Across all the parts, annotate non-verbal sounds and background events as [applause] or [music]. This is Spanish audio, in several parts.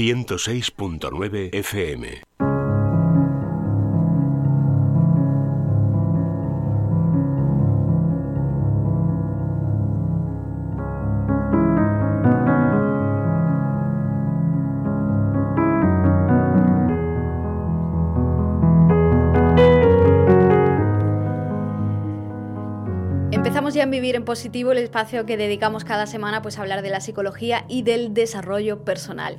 106.9 FM. Vivir en Positivo, el espacio que dedicamos cada semana pues, a hablar de la psicología y del desarrollo personal.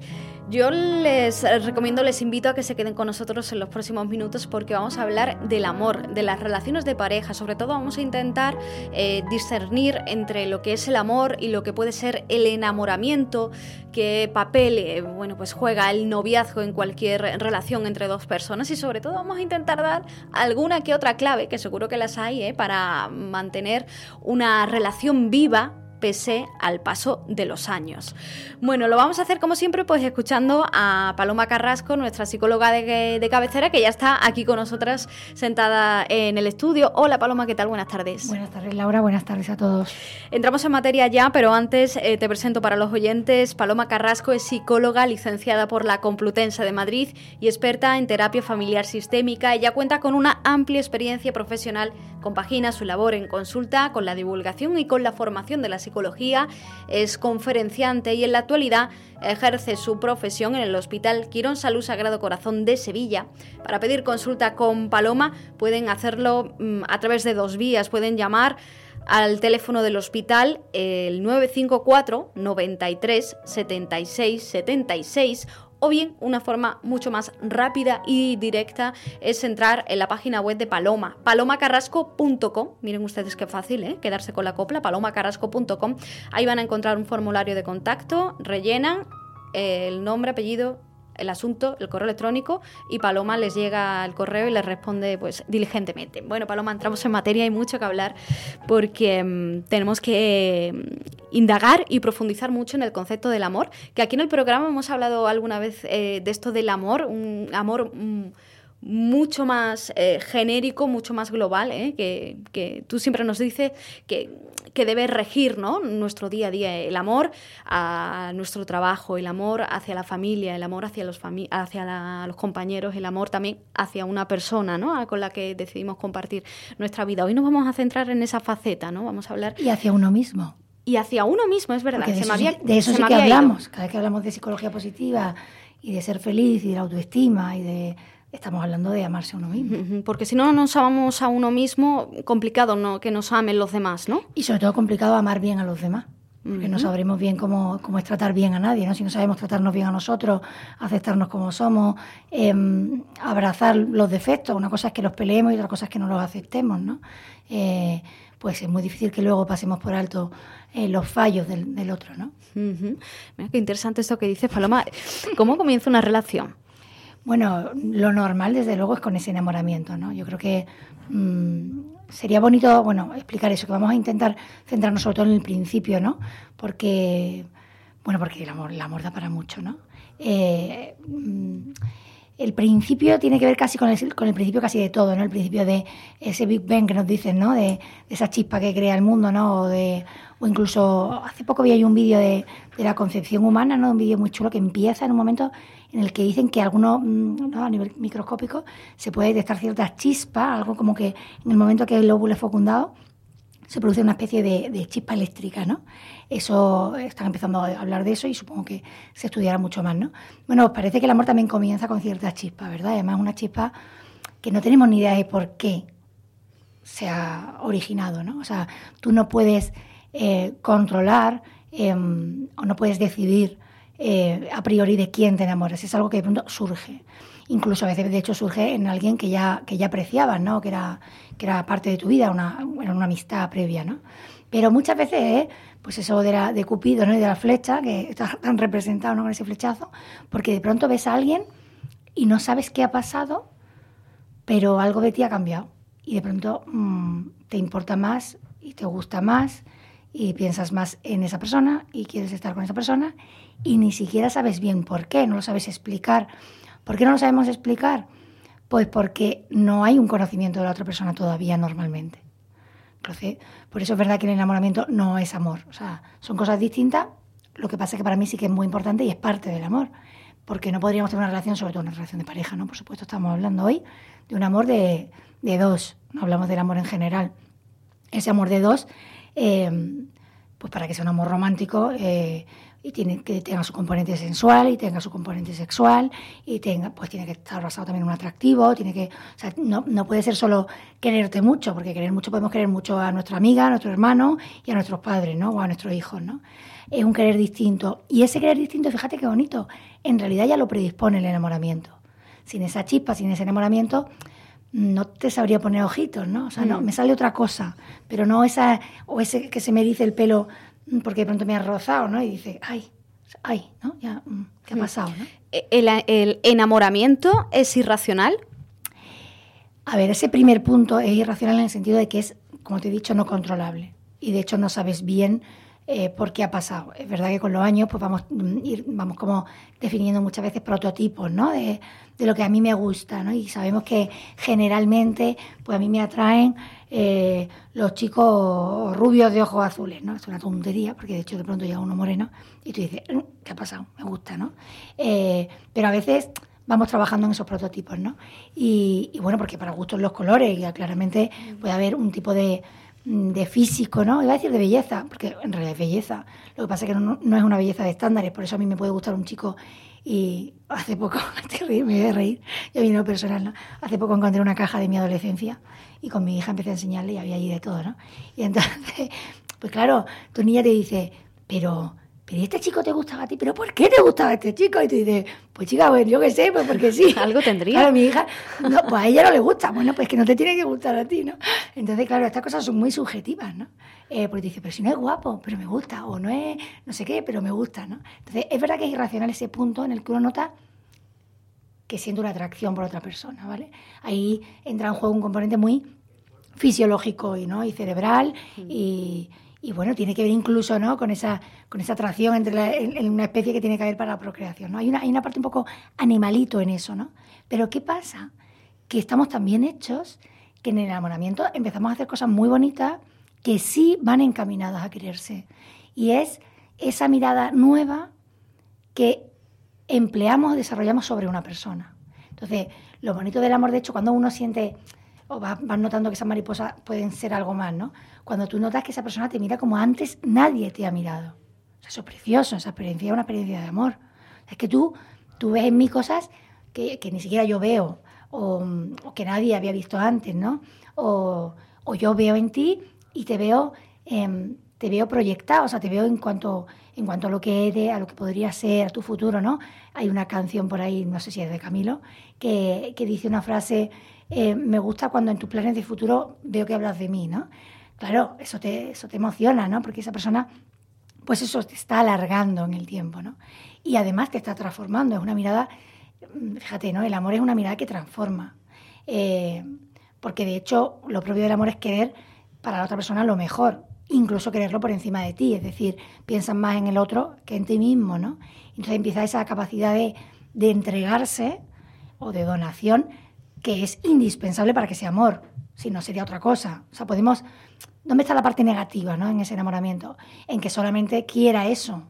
Yo les recomiendo, les invito a que se queden con nosotros en los próximos minutos porque vamos a hablar del amor, de las relaciones de pareja. Sobre todo vamos a intentar eh, discernir entre lo que es el amor y lo que puede ser el enamoramiento, qué papel eh, bueno, pues juega el noviazgo en cualquier relación entre dos personas y sobre todo vamos a intentar dar alguna que otra clave, que seguro que las hay, eh, para mantener una relación viva pese al paso de los años. Bueno, lo vamos a hacer como siempre, pues escuchando a Paloma Carrasco, nuestra psicóloga de, cabecera, que ya está aquí con nosotras sentada en el estudio. Hola Paloma, ¿qué tal? Buenas tardes. Buenas tardes Laura, buenas tardes a todos. Entramos en materia ya, pero antes eh, te presento para los oyentes. Paloma Carrasco es psicóloga licenciada por la Complutense de Madrid y experta en terapia familiar sistémica. Ella cuenta con una amplia experiencia profesional, compagina su labor en consulta con la divulgación y con la formación de la psicología es conferenciante y en la actualidad ejerce su profesión en el Hospital Quirón Salud Sagrado Corazón de Sevilla. Para pedir consulta con Paloma pueden hacerlo mm, a través de dos vías, pueden llamar al teléfono del hospital el 954 93 76 76 o bien una forma mucho más rápida y directa es entrar en la página web de Paloma, palomacarrasco.com. Miren ustedes qué fácil, ¿eh? Quedarse con la copla, palomacarrasco.com. Ahí van a encontrar un formulario de contacto, rellenan el nombre, apellido, el asunto, el correo electrónico y Paloma les llega el correo y les responde pues diligentemente. Bueno, Paloma, entramos en materia, hay mucho que hablar porque mm, tenemos que mm, indagar y profundizar mucho en el concepto del amor, que aquí en el programa hemos hablado alguna vez eh, de esto del amor, un amor... Mm, mucho más eh, genérico, mucho más global, ¿eh? que, que, tú siempre nos dices que, que, debe regir ¿no? nuestro día a día, el amor a nuestro trabajo, el amor hacia la familia, el amor hacia los, hacia los compañeros, el amor también hacia una persona ¿no? con la que decidimos compartir nuestra vida. Hoy nos vamos a centrar en esa faceta, ¿no? vamos a hablar... Y hacia uno mismo. Y hacia uno mismo, es verdad. de eso, de eso sí que hablamos, cada vez que hablamos de psicología positiva y de ser feliz y de la autoestima y de estamos hablando de amarse a uno mismo. Porque si no nos amamos a uno mismo, complicado ¿no? que nos amen los demás, ¿no? Y sobre todo complicado amar bien a los demás. Porque no sabremos bien cómo, cómo, es tratar bien a nadie, ¿no? Si no sabemos tratarnos bien a nosotros, aceptarnos como somos, em, abrazar los defectos. Una cosa es que los peleemos y otra cosa es que no los aceptemos, ¿no? Eh, pues es muy difícil que luego pasemos por alto eh, los fallos del, otro, ¿no? Mira qué interesante esto que dices, Paloma. ¿Cómo comienza una relación? Bueno, lo normal, desde luego, es con ese enamoramiento, ¿no? Yo creo que mm, sería bonito, bueno, explicar eso, que vamos a intentar centrarnos sobre todo en el principio, ¿no? Porque, bueno, porque el amor, el amor da para mucho, ¿no? Eh, mm, el principio tiene que ver casi con el, con el principio casi de todo, ¿no? El principio de ese Big Bang que nos dicen, ¿no? De, esa chispa que crea el mundo, ¿no? O, de, o incluso hace poco vi ahí un vídeo de, de, la concepción humana, ¿no? Un vídeo muy chulo que empieza en un momento en el que dicen que algunos, mm, ¿no? a nivel microscópico, se puede detectar ciertas chispas, algo como que en el momento que el óvulo es fecundado, se produce una especie de, chispa eléctrica, ¿no? Eso, están empezando a hablar de eso y supongo que se estudiará mucho más, ¿no? Bueno, parece que el amor también comienza con cierta chispa, ¿verdad? Además, una chispa que no tenemos ni idea de por qué se ha originado, ¿no? O sea, tú no puedes eh, controlar em, o no puedes decidir eh, a priori de quién te enamoras, es algo que de pronto surge incluso a veces de hecho surge en alguien que ya, que ya apreciabas, ¿no? que, era, que era parte de tu vida, una, una amistad previa. ¿no? Pero muchas veces, ¿eh? pues eso de, la, de Cupido ¿no? y de la flecha, que está [laughs] tan representado ¿no? con ese flechazo, porque de pronto ves a alguien y no sabes qué ha pasado, pero algo de ti ha cambiado. Y de pronto mm, te importa más y te gusta más y piensas más en esa persona y quieres estar con esa persona y ni siquiera sabes bien por qué, no lo sabes explicar ¿Por qué no lo sabemos explicar? Pues porque no hay un conocimiento de la otra persona todavía normalmente. Entonces, por eso es verdad que el enamoramiento no es amor. O sea, son cosas distintas. Lo que pasa es que para mí sí que es muy importante y es parte del amor. porque no podríamos tener una relación, sobre todo una relación de pareja, ¿no? Por supuesto, estamos hablando hoy de un amor de, de dos, no hablamos del amor en general. Ese amor de dos, eh, pues para que sea un amor romántico, eh, y tiene que tenga su componente sensual y tenga su componente sexual y tenga pues tiene que estar basado también en un atractivo tiene que o sea, no, no puede ser solo quererte mucho porque querer mucho podemos querer mucho a nuestra amiga a nuestro hermano y a nuestros padres no o a nuestros hijos no es un querer distinto. Y ese querer distinto fíjate qué bonito en realidad ya lo predispone el enamoramiento. Sin esa chispa sin ese enamoramiento no te sabría poner ojitos, ¿no? O sea, no, me sale otra cosa, pero no esa, o ese que se me dice el pelo porque de pronto me ha rozado, ¿no? Y dice, ay, ay, ¿no? Ya, ¿qué ha pasado, no? ¿El, ¿El, enamoramiento es irracional? A ver, ese primer punto es irracional en el sentido de que es, como te he dicho, no controlable. Y de hecho no sabes bien eh, por qué ha pasado. Es verdad que con los años pues vamos, ir, vamos como definiendo muchas veces prototipos ¿no? de, lo que a mí me gusta. ¿no? Y sabemos que generalmente pues a mí me atraen eh, los chicos rubios de ojos azules. ¿no? Es una tontería porque de hecho de pronto llega uno moreno y tú dices, mm, ¿qué ha pasado? Me gusta. ¿no? Eh, pero a veces vamos trabajando en esos prototipos, ¿no? Y, y, bueno, porque para gustos los colores, y claramente puede haber un tipo de, de físico, ¿no? Iba a decir de belleza, porque en realidad es belleza. Lo que pasa es que no, no, es una belleza de estándares, por eso a mí me puede gustar un chico y hace poco, [laughs] me voy a reír, yo vino personal, ¿no? Hace poco encontré una caja de mi adolescencia y con mi hija empecé a enseñarle y había allí de todo, ¿no? Y entonces, [laughs] pues claro, tu niña te dice, pero ¿y este chico te gustaba a ti? ¿Pero por qué te gustaba este chico? Y tú dices, pues chica, pues yo qué sé, pues porque sí. [laughs] Algo tendría. Claro, mi hija, no, pues a ella no le gusta. Bueno, pues que no te tiene que gustar a ti, ¿no? Entonces, claro, estas cosas son muy subjetivas, ¿no? Eh, porque te dice, pero si no es guapo, pero me gusta, o no es no sé qué, pero me gusta, ¿no? Entonces, es verdad que es irracional ese punto en el que uno nota que siente una atracción por otra persona, ¿vale? Ahí entra en juego un componente muy fisiológico y, ¿no? y cerebral y y bueno, tiene que ver incluso ¿no? con, esa, con esa atracción entre la, una especie que tiene que haber para la procreación. ¿no? Hay, una, hay una parte un poco animalito en eso, ¿no? Pero ¿qué pasa? Que estamos tan bien hechos que en el enamoramiento empezamos a hacer cosas muy bonitas que sí van encaminadas a quererse. Y es esa mirada nueva que empleamos, desarrollamos sobre una persona. Entonces, lo bonito del amor, de hecho, cuando uno siente o vas, notando que esas mariposas pueden ser algo más, ¿no? Cuando tú notas que esa persona te mira como antes nadie te ha mirado. O sea, eso es precioso, esa experiencia es una experiencia de amor. Es que tú, tú ves en mí cosas que, que ni siquiera yo veo, o, que nadie había visto antes, ¿no? O, o yo veo en ti y te veo, eh, te veo proyectado, o sea, te veo en cuanto, en cuanto a lo que eres, a lo que podría ser, a tu futuro, ¿no? Hay una canción por ahí, no sé si es de Camilo, que, que dice una frase eh, me gusta cuando en tus planes de futuro veo que hablas de mí, ¿no? Claro, eso te, eso te emociona, ¿no? Porque esa persona, pues eso te está alargando en el tiempo, ¿no? Y además te está transformando, es una mirada, mm, fíjate, ¿no? El amor es una mirada que transforma. Eh, porque de hecho lo propio del amor es querer para la otra persona lo mejor, incluso quererlo por encima de ti, es decir, piensas más en el otro que en ti mismo, ¿no? Entonces empieza esa capacidad de, de entregarse o de donación que es indispensable para que sea amor, si no sería otra cosa. O sea, podemos... ¿Dónde está la parte negativa ¿no? en ese enamoramiento? En que solamente quiera eso.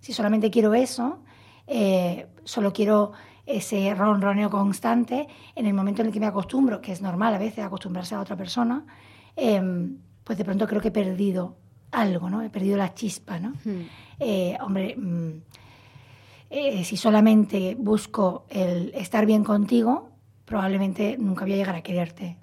Si solamente quiero eso, eh, solo quiero ese ronroneo constante, en el momento en el que me acostumbro, que es normal a veces acostumbrarse a otra persona, eh, pues de pronto creo que he perdido algo, ¿no? He perdido la chispa, ¿no? Hmm. Eh, hombre, mm, eh, si solamente busco el estar bien contigo, probablemente nunca voy a llegar a quererte.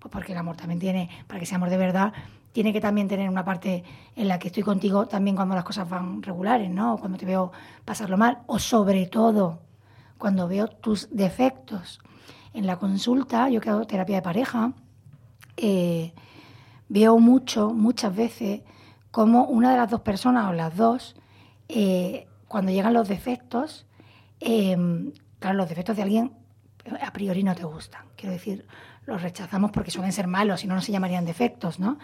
Pues porque el amor también tiene, para que sea amor de verdad, tiene que también tener una parte en la que estoy contigo también cuando las cosas van regulares, ¿no? O cuando te veo pasarlo mal, o sobre todo cuando veo tus defectos. En la consulta, yo que hago terapia de pareja, eh, veo mucho, muchas veces, como una de las dos personas o las dos, eh, cuando llegan los defectos, eh, claro, los defectos de alguien a priori no te gustan. Quiero decir, los rechazamos porque suelen ser malos, si no, no se llamarían defectos, ¿no?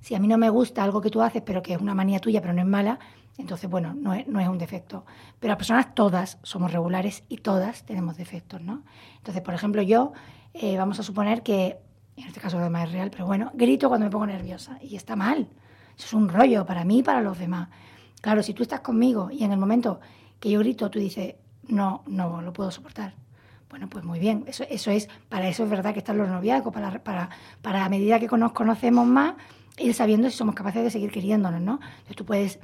Si a mí no me gusta algo que tú haces, pero que es una manía tuya, pero no es mala, entonces, bueno, no es, no es un defecto. Pero las personas todas somos regulares y todas tenemos defectos, ¿no? Entonces, por ejemplo, yo, eh, vamos a suponer que, en este caso además es real, pero bueno, grito cuando me pongo nerviosa y está mal. Eso es un rollo para mí y para los demás. Claro, si tú estás conmigo y en el momento que yo grito, tú dices, no, no lo puedo soportar. Bueno, pues muy bien, eso, eso es, para eso es verdad que están los noviazgos, para, para, para a medida que nos conocemos más, ir sabiendo si somos capaces de seguir queriéndonos, ¿no? Entonces tú puedes,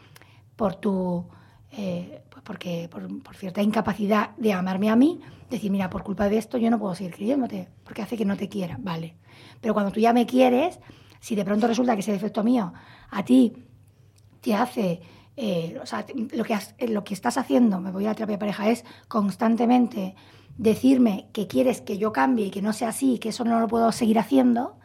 por tu, eh, pues porque, por, por, cierta incapacidad de amarme a mí, decir, mira, por culpa de esto yo no puedo seguir queriéndote, porque hace que no te quiera, vale. Pero cuando tú ya me quieres, si de pronto resulta que ese defecto mío a ti te hace eh, lo que, lo que estás haciendo, me voy a la terapia de pareja, es constantemente decirme que quieres que yo cambie y que no sea así, que eso no lo puedo seguir haciendo,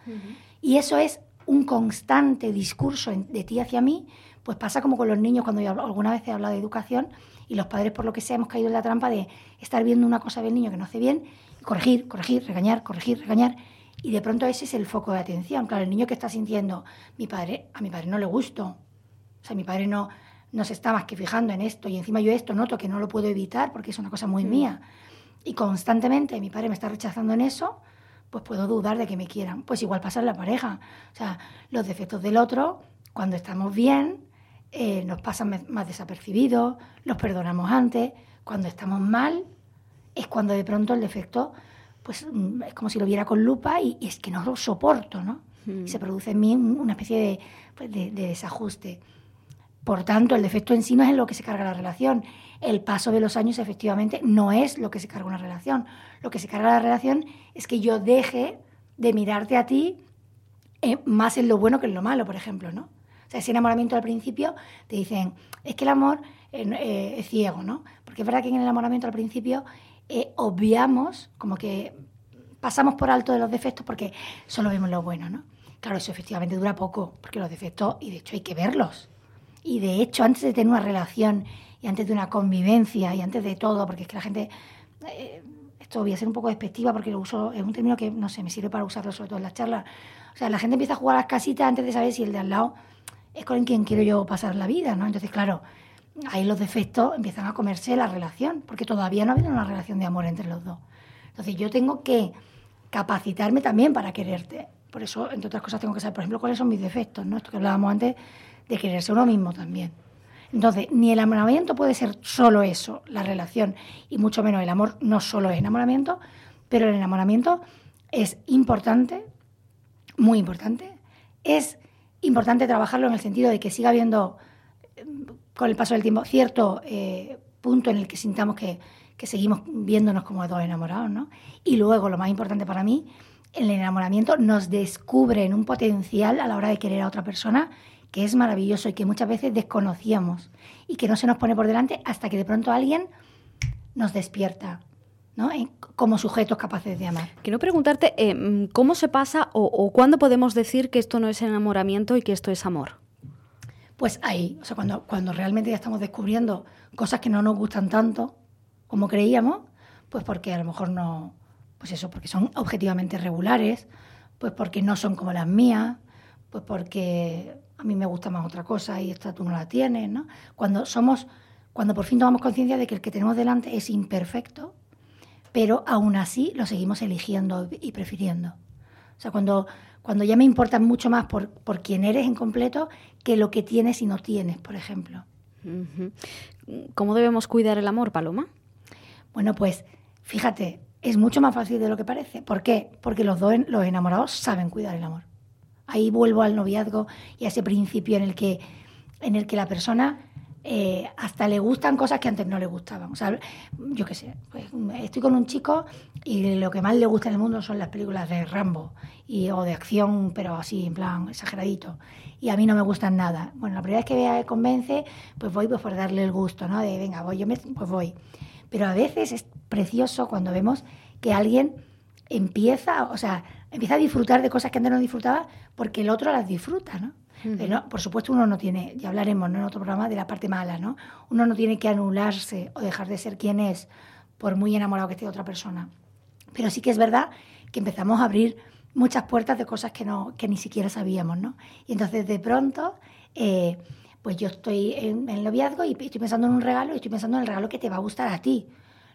y eso es un constante discurso de ti hacia mí, pues pasa como con los niños cuando yo alguna vez he hablado de educación y los padres por lo que sea hemos caído en la trampa de estar viendo una cosa del niño que no hace bien, corregir, corregir, regañar, corregir, regañar, y de pronto ese es el foco de atención. Claro, el niño que está sintiendo, mi padre, a mi padre no le gusto, o sea, mi padre no, no se está más que fijando en esto y encima yo esto noto que no lo puedo evitar porque es una cosa muy mm. mía y constantemente mi padre me está rechazando en eso, pues puedo dudar de que me quieran. Pues igual pasa en la pareja. O sea, los defectos del otro, cuando estamos bien, eh, nos pasan más desapercibidos, los perdonamos antes. Cuando estamos mal, es cuando de pronto el defecto, pues mm, es como si lo viera con lupa y, es que no lo soporto, ¿no? Mm. Y se produce en mí una especie de, pues de desajuste. Por tanto, el defecto en sí no es en lo que se carga la relación. El paso de los años, efectivamente, no es lo que se carga una relación. Lo que se carga la relación es que yo deje de mirarte a ti eh, más en lo bueno que en lo malo, por ejemplo, ¿no? O sea, ese enamoramiento al principio te dicen, es que el amor eh, eh, es ciego, ¿no? Porque es verdad que en el enamoramiento al principio obviamos, como que pasamos por alto de los defectos porque solo vemos lo bueno, ¿no? Claro, eso efectivamente dura poco, porque los defectos, y de hecho hay que verlos. Y de hecho, antes de tener una relación y antes de una convivencia y antes de todo, porque es que la gente, eh, esto voy a ser un poco despectiva porque lo uso, es un término que no sé, me sirve para usarlo sobre todo en las charlas. O sea, la gente empieza a jugar a las casitas antes de saber si el de al lado es con quien quiero yo pasar la vida, ¿no? Entonces, claro, ahí los defectos empiezan a comerse la relación, porque todavía no ha habido una relación de amor entre los dos. Entonces, yo tengo que capacitarme también para quererte. Por eso, entre otras cosas, tengo que saber, por ejemplo, cuáles son mis defectos, ¿no? Esto que hablábamos antes de quererse uno mismo también. Entonces, ni el enamoramiento puede ser solo eso, la relación, y mucho menos el amor no solo es enamoramiento, pero el enamoramiento es importante, muy importante. Es importante trabajarlo en el sentido de que siga habiendo, eh, con el paso del tiempo, cierto eh, punto en el que sintamos que, que seguimos viéndonos como dos enamorados, ¿no? Y luego, lo más importante para mí, el enamoramiento nos descubre en un potencial a la hora de querer a otra persona que es maravilloso y que muchas veces desconocíamos y que no se nos pone por delante hasta que de pronto alguien nos despierta. ¿no? como sujetos capaces de amar. Quiero preguntarte, eh, ¿cómo se pasa o, cuándo podemos decir que esto no es enamoramiento y que esto es amor? Pues ahí, o sea, cuando, cuando realmente ya estamos descubriendo cosas que no nos gustan tanto como creíamos, pues porque a lo mejor no, pues eso, porque son objetivamente regulares, pues porque no son como las mías, pues porque mí me gusta más otra cosa y esta tú no la tienes, ¿no? Cuando somos, cuando por fin tomamos conciencia de que el que tenemos delante es imperfecto, pero aún así lo seguimos eligiendo y prefiriendo. O sea, cuando, cuando ya me importa mucho más por, por quién eres en completo que lo que tienes y no tienes, por ejemplo. ¿Cómo debemos cuidar el amor, Paloma? Bueno, pues fíjate, es mucho más fácil de lo que parece. ¿Por qué? Porque los dos, los enamorados, saben cuidar el amor. Ahí vuelvo al noviazgo y a ese principio en el que, en el que la persona eh, hasta le gustan cosas que antes no le gustaban. O sea, yo qué sé, pues, estoy con un chico y lo que más le gusta en el mundo son las películas de Rambo y, o de acción, pero así, en plan, exageradito. Y a mí no me gustan nada. Bueno, la primera vez que vea convence, pues voy pues, por darle el gusto, ¿no? De, venga, voy, yo me, pues voy. Pero a veces es precioso cuando vemos que alguien empieza, o sea, empieza a disfrutar de cosas que antes no disfrutaba porque el otro las disfruta, ¿no? por supuesto, uno no tiene, ya hablaremos en otro programa de la parte mala, ¿no? Uno no tiene que anularse o dejar de ser quien es por muy enamorado que esté de otra persona. Pero sí que es verdad que empezamos a abrir muchas puertas de cosas que, no, que ni siquiera sabíamos, ¿no? Y entonces de pronto, eh, pues yo estoy en, en el noviazgo y estoy pensando en un regalo y estoy pensando en el regalo que te va a gustar a ti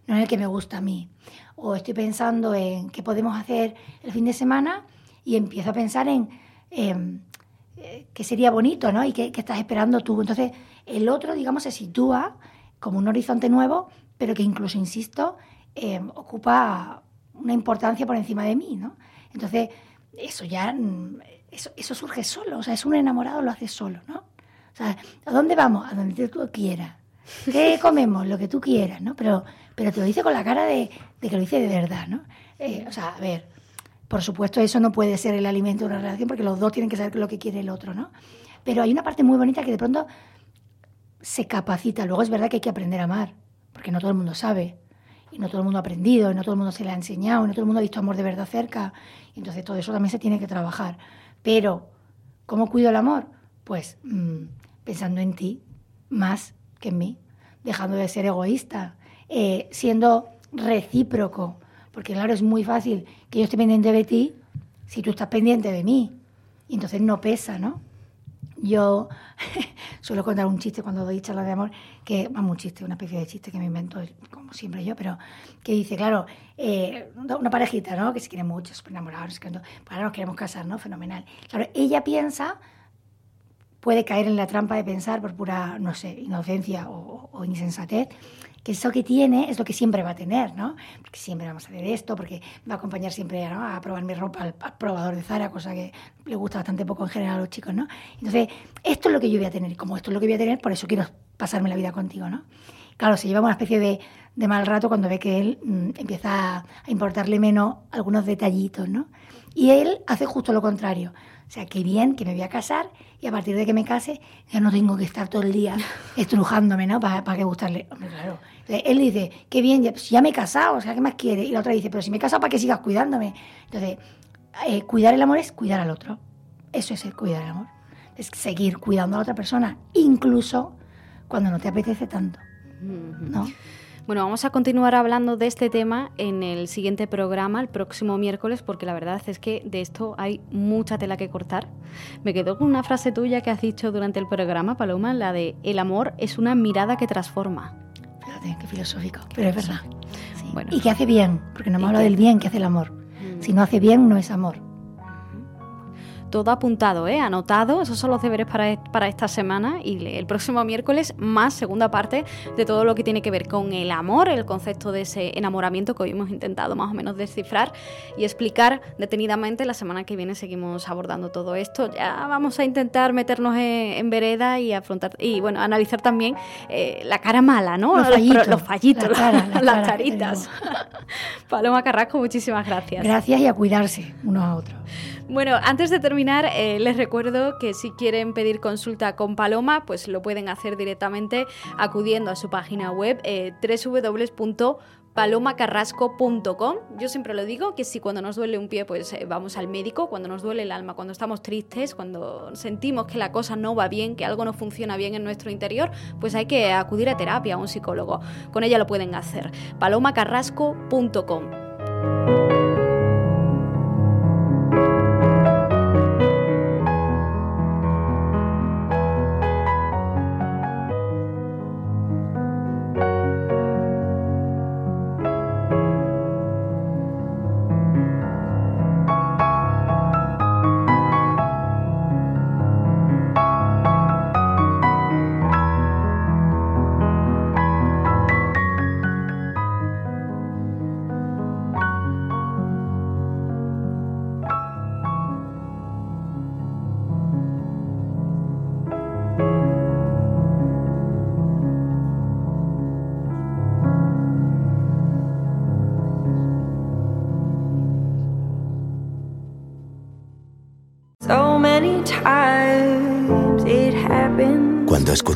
no es el que me gusta a mí. O estoy pensando en qué podemos hacer el fin de semana y empiezo a pensar en eh, qué sería bonito, ¿no? Y qué, estás esperando tú. Entonces, el otro, digamos, se sitúa como un horizonte nuevo pero que incluso, insisto, eh, ocupa una importancia por encima de mí, ¿no? Entonces, eso ya, mm, eso, eso, surge solo, o sea, es un enamorado, lo hace solo, ¿no? O sea, ¿a dónde vamos? A donde tú quieras. ¿Qué comemos? Lo que tú quieras, ¿no? Pero, pero te lo dice con la cara de, que lo dice de verdad, ¿no? Eh, o sea, a ver, por supuesto eso no puede ser el alimento de una relación porque los dos tienen que saber lo que quiere el otro, ¿no? Pero hay una parte muy bonita que de pronto se capacita. Luego es verdad que hay que aprender a amar, porque no todo el mundo sabe, y no todo el mundo ha aprendido, y no todo el mundo se le ha enseñado, y no todo el mundo ha visto amor de verdad cerca. Y entonces todo eso también se tiene que trabajar. Pero, ¿cómo cuido el amor? Pues mm, pensando en ti más que en mí, dejando de ser egoísta, eh, siendo recíproco, porque claro, es muy fácil que yo esté pendiente de ti si tú estás pendiente de mí. Y entonces no pesa, ¿no? Yo [laughs] suelo contar un chiste cuando doy charlas de amor, que, vamos, un chiste, una especie de chiste que me invento, como siempre yo, pero que dice, claro, eh, una parejita, ¿no? Que se quiere mucho, súper enamorados, que ahora nos queremos casar, ¿no? Fenomenal. Claro, ella piensa, puede caer en la trampa de pensar por pura, no sé, inocencia o, o insensatez, que eso que tiene es lo que siempre va a tener, ¿no? Porque siempre vamos a hacer esto, porque va a acompañar siempre a probar mi ropa al, probador de Zara, cosa que le gusta bastante poco en general a los chicos, ¿no? Entonces, esto es lo que yo voy a tener, y como esto es lo que voy a tener, por eso quiero pasarme la vida contigo, ¿no? Claro, se lleva una especie de, de mal rato cuando ve que él mm, empieza a importarle menos algunos detallitos, ¿no? Y él hace justo lo contrario. O sea, qué bien que me voy a casar y a partir de que me case ya no tengo que estar todo el día [laughs] estrujándome, ¿no? Para, para que gustarle. Hombre, claro. Él dice, qué bien, ya, pues ya me he casado, o sea, ¿qué más quiere? Y la otra dice, pero si me he casado, ¿para que sigas cuidándome? Entonces, eh, cuidar el amor es cuidar al otro. Eso es el cuidar el amor. Es seguir cuidando a la otra persona, incluso cuando no te apetece tanto. ¿no? Bueno, vamos a continuar hablando de este tema en el siguiente programa, el próximo miércoles, porque la verdad es que de esto hay mucha tela que cortar. Me quedo con una frase tuya que has dicho durante el programa, Paloma, la de el amor es una mirada que transforma. Fíjate, qué filosófico, pero es verdad. y que hace bien, porque no me habla del bien que hace el amor. Mm. Si no hace bien, no es amor todo apuntado, ¿eh? anotado. Esos son los deberes para, para esta semana y el próximo miércoles más segunda parte de todo lo que tiene que ver con el amor, el concepto de ese enamoramiento que hoy hemos intentado más o menos descifrar y explicar detenidamente. La semana que viene seguimos abordando todo esto. Ya vamos a intentar meternos en, vereda y afrontar y bueno, analizar también eh, la cara mala, ¿no? Los fallitos, los fallitos [laughs] las caritas. [laughs] Paloma Carrasco, muchísimas gracias. Gracias y a cuidarse unos a otros. Bueno, antes de terminar, eh, les recuerdo que si quieren pedir consulta con Paloma, pues lo pueden hacer directamente acudiendo a su página web eh. Yo siempre lo digo, que si cuando nos duele un pie, pues eh, vamos al médico, cuando nos duele el alma, cuando estamos tristes, cuando sentimos que la cosa no va bien, que algo no funciona bien en nuestro interior, pues hay que acudir a terapia, a un psicólogo. Con ella lo pueden hacer. palomacarrasco.com.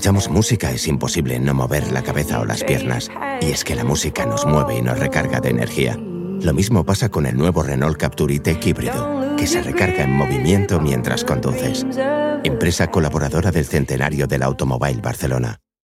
escuchamos música es imposible no mover la cabeza o las piernas, y es que la música nos mueve y nos recarga de energía. Lo mismo pasa con el nuevo Renault Captur E-Tech híbrido, que se recarga en movimiento mientras conduces. Empresa colaboradora del Centenario del Automóvil Barcelona.